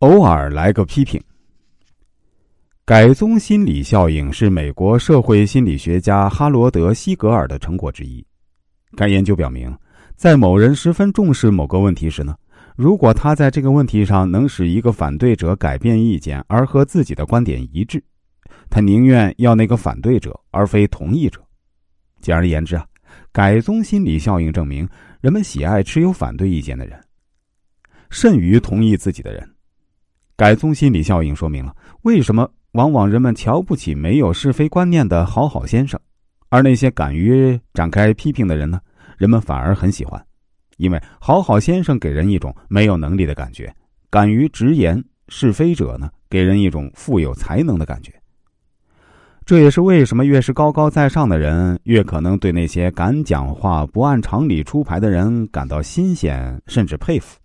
偶尔来个批评。改宗心理效应是美国社会心理学家哈罗德·西格尔的成果之一。该研究表明，在某人十分重视某个问题时呢，如果他在这个问题上能使一个反对者改变意见而和自己的观点一致，他宁愿要那个反对者而非同意者。简而言之啊，改宗心理效应证明人们喜爱持有反对意见的人，甚于同意自己的人。改宗心理效应说明了为什么往往人们瞧不起没有是非观念的好好先生，而那些敢于展开批评的人呢，人们反而很喜欢，因为好好先生给人一种没有能力的感觉，敢于直言是非者呢，给人一种富有才能的感觉。这也是为什么越是高高在上的人，越可能对那些敢讲话、不按常理出牌的人感到新鲜，甚至佩服。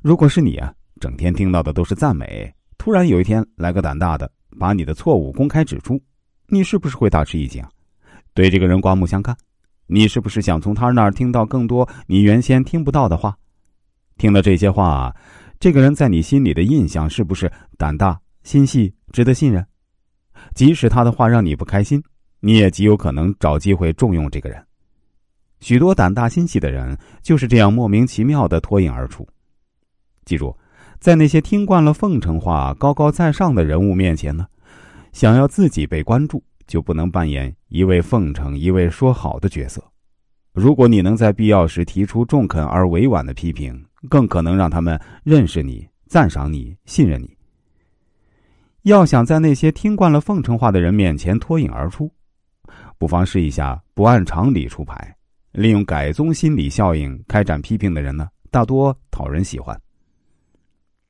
如果是你啊，整天听到的都是赞美，突然有一天来个胆大的，把你的错误公开指出，你是不是会大吃一惊？对这个人刮目相看？你是不是想从他那儿听到更多你原先听不到的话？听了这些话，这个人在你心里的印象是不是胆大、心细、值得信任？即使他的话让你不开心，你也极有可能找机会重用这个人。许多胆大心细的人就是这样莫名其妙的脱颖而出。记住，在那些听惯了奉承话、高高在上的人物面前呢，想要自己被关注，就不能扮演一位奉承、一位说好的角色。如果你能在必要时提出中肯而委婉的批评，更可能让他们认识你、赞赏你、信任你。要想在那些听惯了奉承话的人面前脱颖而出，不妨试一下不按常理出牌，利用改宗心理效应开展批评的人呢，大多讨人喜欢。